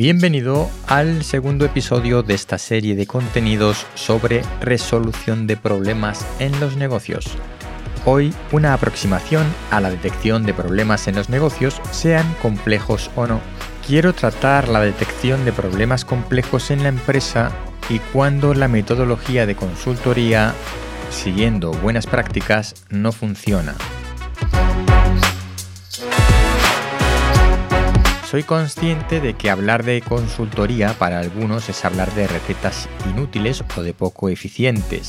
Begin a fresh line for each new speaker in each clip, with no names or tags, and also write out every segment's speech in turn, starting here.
Bienvenido al segundo episodio de esta serie de contenidos sobre resolución de problemas en los negocios. Hoy una aproximación a la detección de problemas en los negocios, sean complejos o no. Quiero tratar la detección de problemas complejos en la empresa y cuando la metodología de consultoría, siguiendo buenas prácticas, no funciona. Soy consciente de que hablar de consultoría para algunos es hablar de recetas inútiles o de poco eficientes.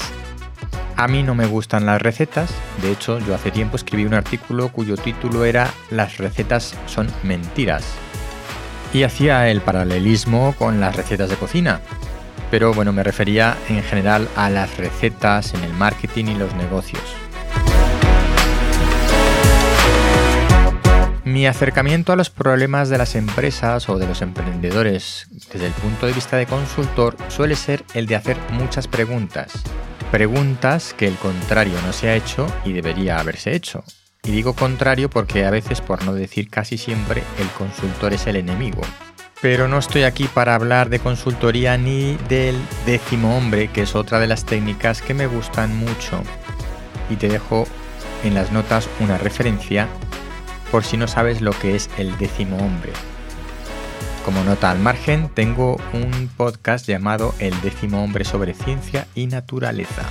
A mí no me gustan las recetas, de hecho yo hace tiempo escribí un artículo cuyo título era Las recetas son mentiras. Y hacía el paralelismo con las recetas de cocina. Pero bueno, me refería en general a las recetas en el marketing y los negocios. Mi acercamiento a los problemas de las empresas o de los emprendedores desde el punto de vista de consultor suele ser el de hacer muchas preguntas. Preguntas que el contrario no se ha hecho y debería haberse hecho. Y digo contrario porque a veces, por no decir casi siempre, el consultor es el enemigo. Pero no estoy aquí para hablar de consultoría ni del décimo hombre, que es otra de las técnicas que me gustan mucho. Y te dejo en las notas una referencia por si no sabes lo que es el décimo hombre. Como nota al margen, tengo un podcast llamado El décimo hombre sobre ciencia y naturaleza.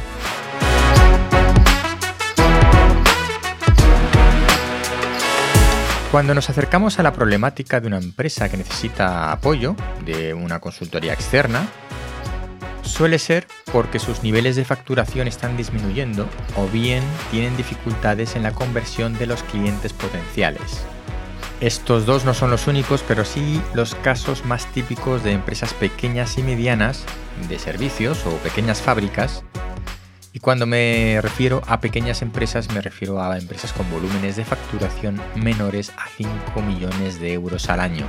Cuando nos acercamos a la problemática de una empresa que necesita apoyo de una consultoría externa, suele ser porque sus niveles de facturación están disminuyendo o bien tienen dificultades en la conversión de los clientes potenciales. Estos dos no son los únicos, pero sí los casos más típicos de empresas pequeñas y medianas, de servicios o pequeñas fábricas. Y cuando me refiero a pequeñas empresas me refiero a empresas con volúmenes de facturación menores a 5 millones de euros al año.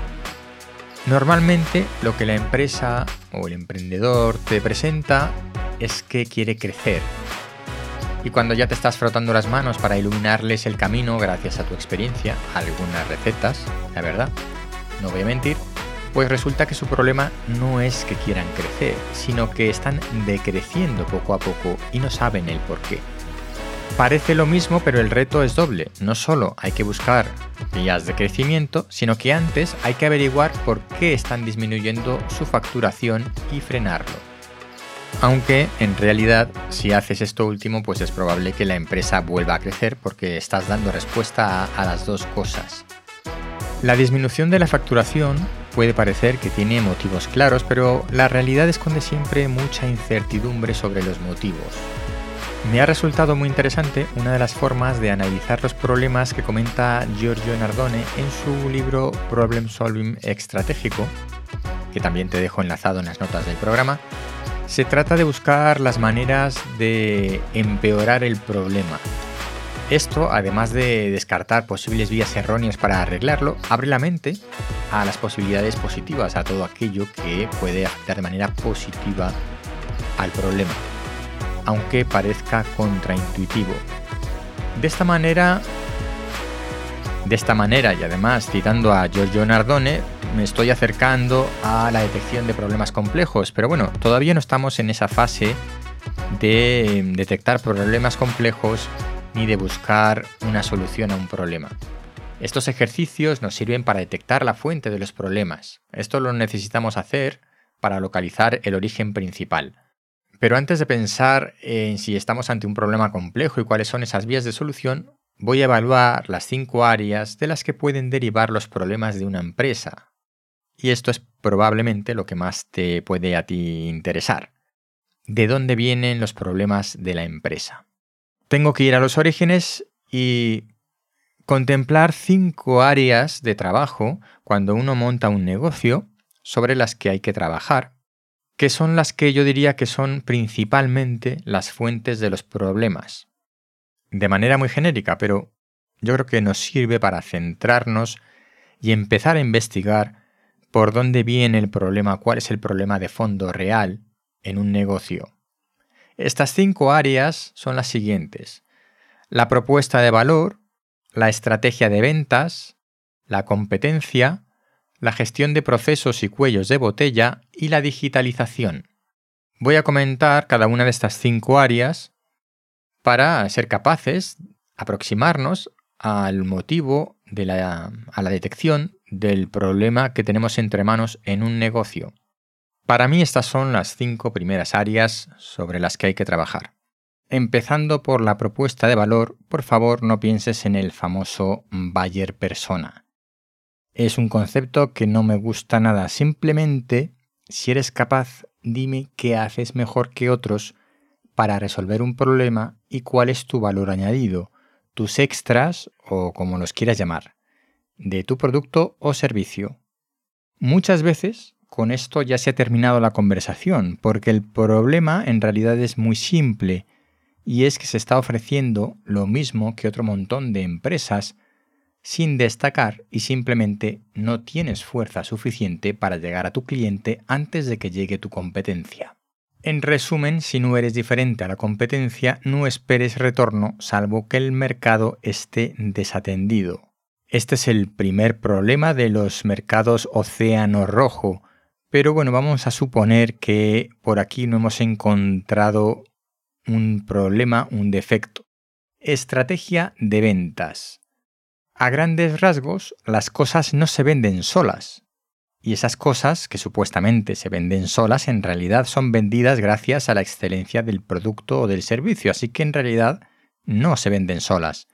Normalmente lo que la empresa o el emprendedor te presenta es que quiere crecer. Y cuando ya te estás frotando las manos para iluminarles el camino gracias a tu experiencia, algunas recetas, la verdad, no voy a mentir, pues resulta que su problema no es que quieran crecer, sino que están decreciendo poco a poco y no saben el por qué. Parece lo mismo, pero el reto es doble. No solo hay que buscar vías de crecimiento, sino que antes hay que averiguar por qué están disminuyendo su facturación y frenarlo. Aunque en realidad si haces esto último pues es probable que la empresa vuelva a crecer porque estás dando respuesta a, a las dos cosas. La disminución de la facturación puede parecer que tiene motivos claros, pero la realidad esconde siempre mucha incertidumbre sobre los motivos. Me ha resultado muy interesante una de las formas de analizar los problemas que comenta Giorgio Nardone en su libro Problem Solving Estratégico, que también te dejo enlazado en las notas del programa. Se trata de buscar las maneras de empeorar el problema. Esto, además de descartar posibles vías erróneas para arreglarlo, abre la mente a las posibilidades positivas, a todo aquello que puede afectar de manera positiva al problema aunque parezca contraintuitivo. De esta manera, de esta manera y además citando a Giorgio Nardone, me estoy acercando a la detección de problemas complejos, pero bueno, todavía no estamos en esa fase de em, detectar problemas complejos ni de buscar una solución a un problema. Estos ejercicios nos sirven para detectar la fuente de los problemas. Esto lo necesitamos hacer para localizar el origen principal. Pero antes de pensar en si estamos ante un problema complejo y cuáles son esas vías de solución, voy a evaluar las cinco áreas de las que pueden derivar los problemas de una empresa. Y esto es probablemente lo que más te puede a ti interesar. ¿De dónde vienen los problemas de la empresa? Tengo que ir a los orígenes y contemplar cinco áreas de trabajo cuando uno monta un negocio sobre las que hay que trabajar que son las que yo diría que son principalmente las fuentes de los problemas. De manera muy genérica, pero yo creo que nos sirve para centrarnos y empezar a investigar por dónde viene el problema, cuál es el problema de fondo real en un negocio. Estas cinco áreas son las siguientes. La propuesta de valor, la estrategia de ventas, la competencia, la gestión de procesos y cuellos de botella y la digitalización. Voy a comentar cada una de estas cinco áreas para ser capaces de aproximarnos al motivo de la, a la detección del problema que tenemos entre manos en un negocio. Para mí estas son las cinco primeras áreas sobre las que hay que trabajar. Empezando por la propuesta de valor, por favor no pienses en el famoso buyer persona. Es un concepto que no me gusta nada. Simplemente, si eres capaz, dime qué haces mejor que otros para resolver un problema y cuál es tu valor añadido, tus extras o como los quieras llamar, de tu producto o servicio. Muchas veces con esto ya se ha terminado la conversación, porque el problema en realidad es muy simple y es que se está ofreciendo lo mismo que otro montón de empresas sin destacar y simplemente no tienes fuerza suficiente para llegar a tu cliente antes de que llegue tu competencia. En resumen, si no eres diferente a la competencia, no esperes retorno salvo que el mercado esté desatendido. Este es el primer problema de los mercados océano rojo, pero bueno, vamos a suponer que por aquí no hemos encontrado un problema, un defecto. Estrategia de ventas. A grandes rasgos, las cosas no se venden solas. Y esas cosas que supuestamente se venden solas en realidad son vendidas gracias a la excelencia del producto o del servicio, así que en realidad no se venden solas.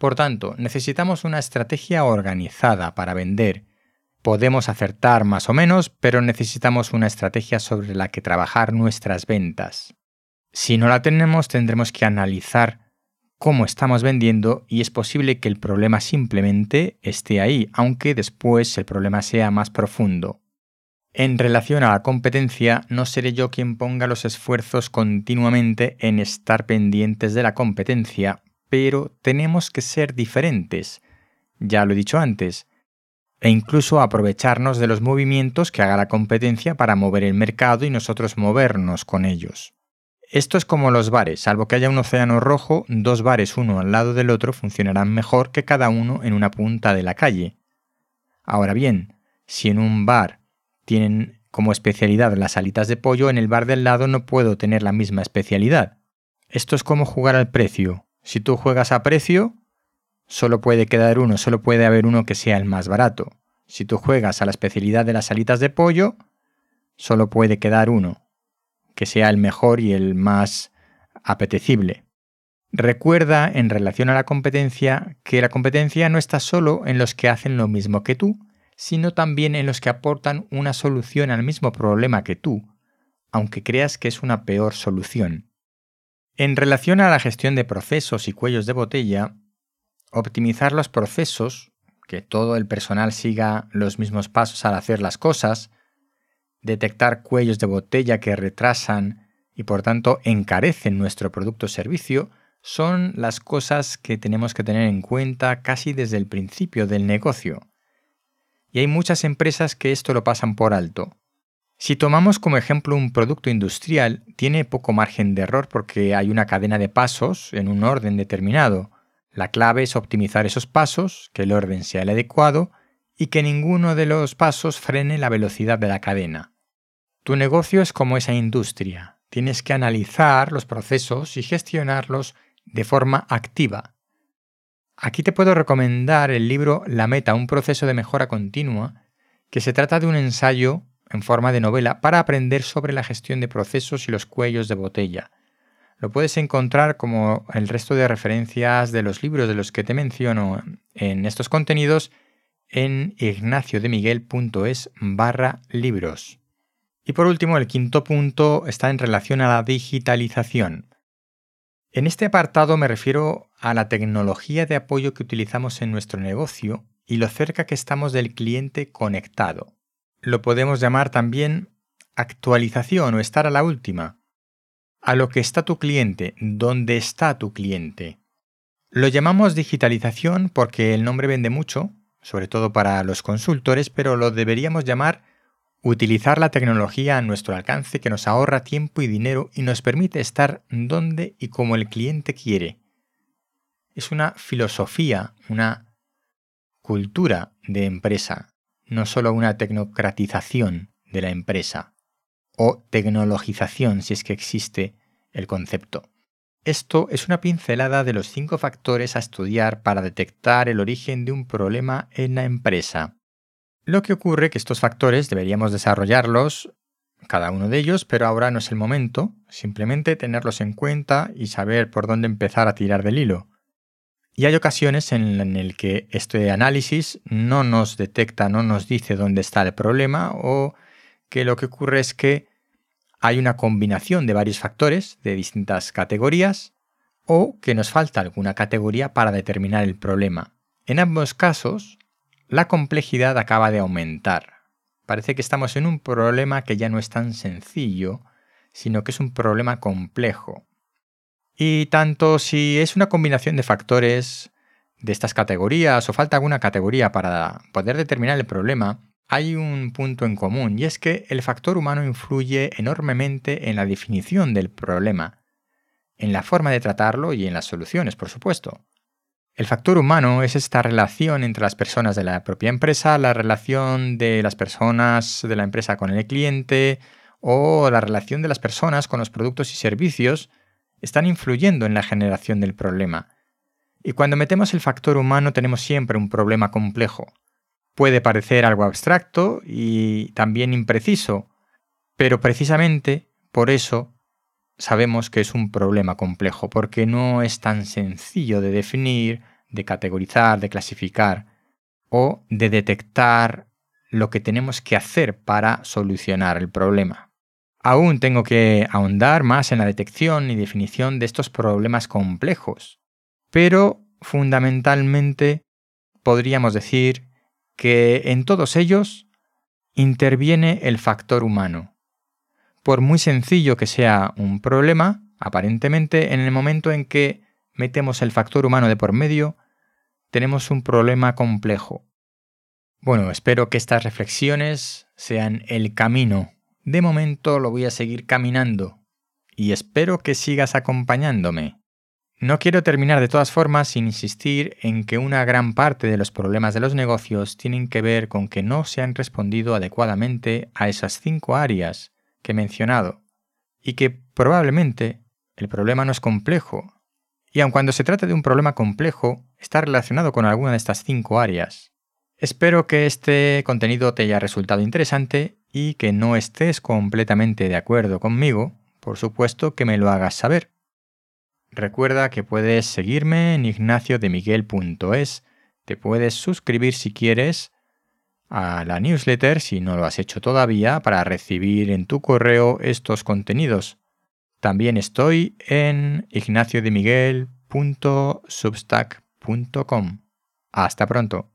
Por tanto, necesitamos una estrategia organizada para vender. Podemos acertar más o menos, pero necesitamos una estrategia sobre la que trabajar nuestras ventas. Si no la tenemos, tendremos que analizar cómo estamos vendiendo y es posible que el problema simplemente esté ahí, aunque después el problema sea más profundo. En relación a la competencia, no seré yo quien ponga los esfuerzos continuamente en estar pendientes de la competencia, pero tenemos que ser diferentes, ya lo he dicho antes, e incluso aprovecharnos de los movimientos que haga la competencia para mover el mercado y nosotros movernos con ellos. Esto es como los bares, salvo que haya un océano rojo, dos bares uno al lado del otro funcionarán mejor que cada uno en una punta de la calle. Ahora bien, si en un bar tienen como especialidad las alitas de pollo, en el bar del lado no puedo tener la misma especialidad. Esto es como jugar al precio. Si tú juegas a precio, solo puede quedar uno, solo puede haber uno que sea el más barato. Si tú juegas a la especialidad de las alitas de pollo, solo puede quedar uno que sea el mejor y el más apetecible. Recuerda en relación a la competencia que la competencia no está solo en los que hacen lo mismo que tú, sino también en los que aportan una solución al mismo problema que tú, aunque creas que es una peor solución. En relación a la gestión de procesos y cuellos de botella, optimizar los procesos, que todo el personal siga los mismos pasos al hacer las cosas, detectar cuellos de botella que retrasan y por tanto encarecen nuestro producto o servicio, son las cosas que tenemos que tener en cuenta casi desde el principio del negocio. Y hay muchas empresas que esto lo pasan por alto. Si tomamos como ejemplo un producto industrial, tiene poco margen de error porque hay una cadena de pasos en un orden determinado. La clave es optimizar esos pasos, que el orden sea el adecuado y que ninguno de los pasos frene la velocidad de la cadena. Tu negocio es como esa industria. Tienes que analizar los procesos y gestionarlos de forma activa. Aquí te puedo recomendar el libro La Meta, un proceso de mejora continua, que se trata de un ensayo en forma de novela para aprender sobre la gestión de procesos y los cuellos de botella. Lo puedes encontrar como el resto de referencias de los libros de los que te menciono en estos contenidos en ignaciodemiguel.es barra libros. Y por último, el quinto punto está en relación a la digitalización. En este apartado me refiero a la tecnología de apoyo que utilizamos en nuestro negocio y lo cerca que estamos del cliente conectado. Lo podemos llamar también actualización o estar a la última. A lo que está tu cliente, dónde está tu cliente. Lo llamamos digitalización porque el nombre vende mucho, sobre todo para los consultores, pero lo deberíamos llamar Utilizar la tecnología a nuestro alcance que nos ahorra tiempo y dinero y nos permite estar donde y como el cliente quiere. Es una filosofía, una cultura de empresa. no solo una tecnocratización de la empresa o tecnologización si es que existe el concepto. Esto es una pincelada de los cinco factores a estudiar para detectar el origen de un problema en la empresa. Lo que ocurre que estos factores deberíamos desarrollarlos, cada uno de ellos, pero ahora no es el momento, simplemente tenerlos en cuenta y saber por dónde empezar a tirar del hilo. Y hay ocasiones en las que este análisis no nos detecta, no nos dice dónde está el problema o que lo que ocurre es que hay una combinación de varios factores de distintas categorías o que nos falta alguna categoría para determinar el problema. En ambos casos, la complejidad acaba de aumentar. Parece que estamos en un problema que ya no es tan sencillo, sino que es un problema complejo. Y tanto si es una combinación de factores de estas categorías o falta alguna categoría para poder determinar el problema, hay un punto en común y es que el factor humano influye enormemente en la definición del problema, en la forma de tratarlo y en las soluciones, por supuesto. El factor humano es esta relación entre las personas de la propia empresa, la relación de las personas de la empresa con el cliente o la relación de las personas con los productos y servicios están influyendo en la generación del problema. Y cuando metemos el factor humano tenemos siempre un problema complejo. Puede parecer algo abstracto y también impreciso, pero precisamente por eso sabemos que es un problema complejo, porque no es tan sencillo de definir, de categorizar, de clasificar o de detectar lo que tenemos que hacer para solucionar el problema. Aún tengo que ahondar más en la detección y definición de estos problemas complejos, pero fundamentalmente podríamos decir que en todos ellos interviene el factor humano. Por muy sencillo que sea un problema, aparentemente en el momento en que metemos el factor humano de por medio, tenemos un problema complejo. Bueno, espero que estas reflexiones sean el camino de momento lo voy a seguir caminando y espero que sigas acompañándome. No quiero terminar de todas formas sin insistir en que una gran parte de los problemas de los negocios tienen que ver con que no se han respondido adecuadamente a esas cinco áreas que he mencionado y que probablemente el problema no es complejo y aun cuando se trate de un problema complejo está relacionado con alguna de estas cinco áreas. Espero que este contenido te haya resultado interesante y que no estés completamente de acuerdo conmigo, por supuesto que me lo hagas saber. Recuerda que puedes seguirme en ignaciodemiguel.es, te puedes suscribir si quieres a la newsletter si no lo has hecho todavía para recibir en tu correo estos contenidos. También estoy en ignaciodemiguel.substack.com. Hasta pronto.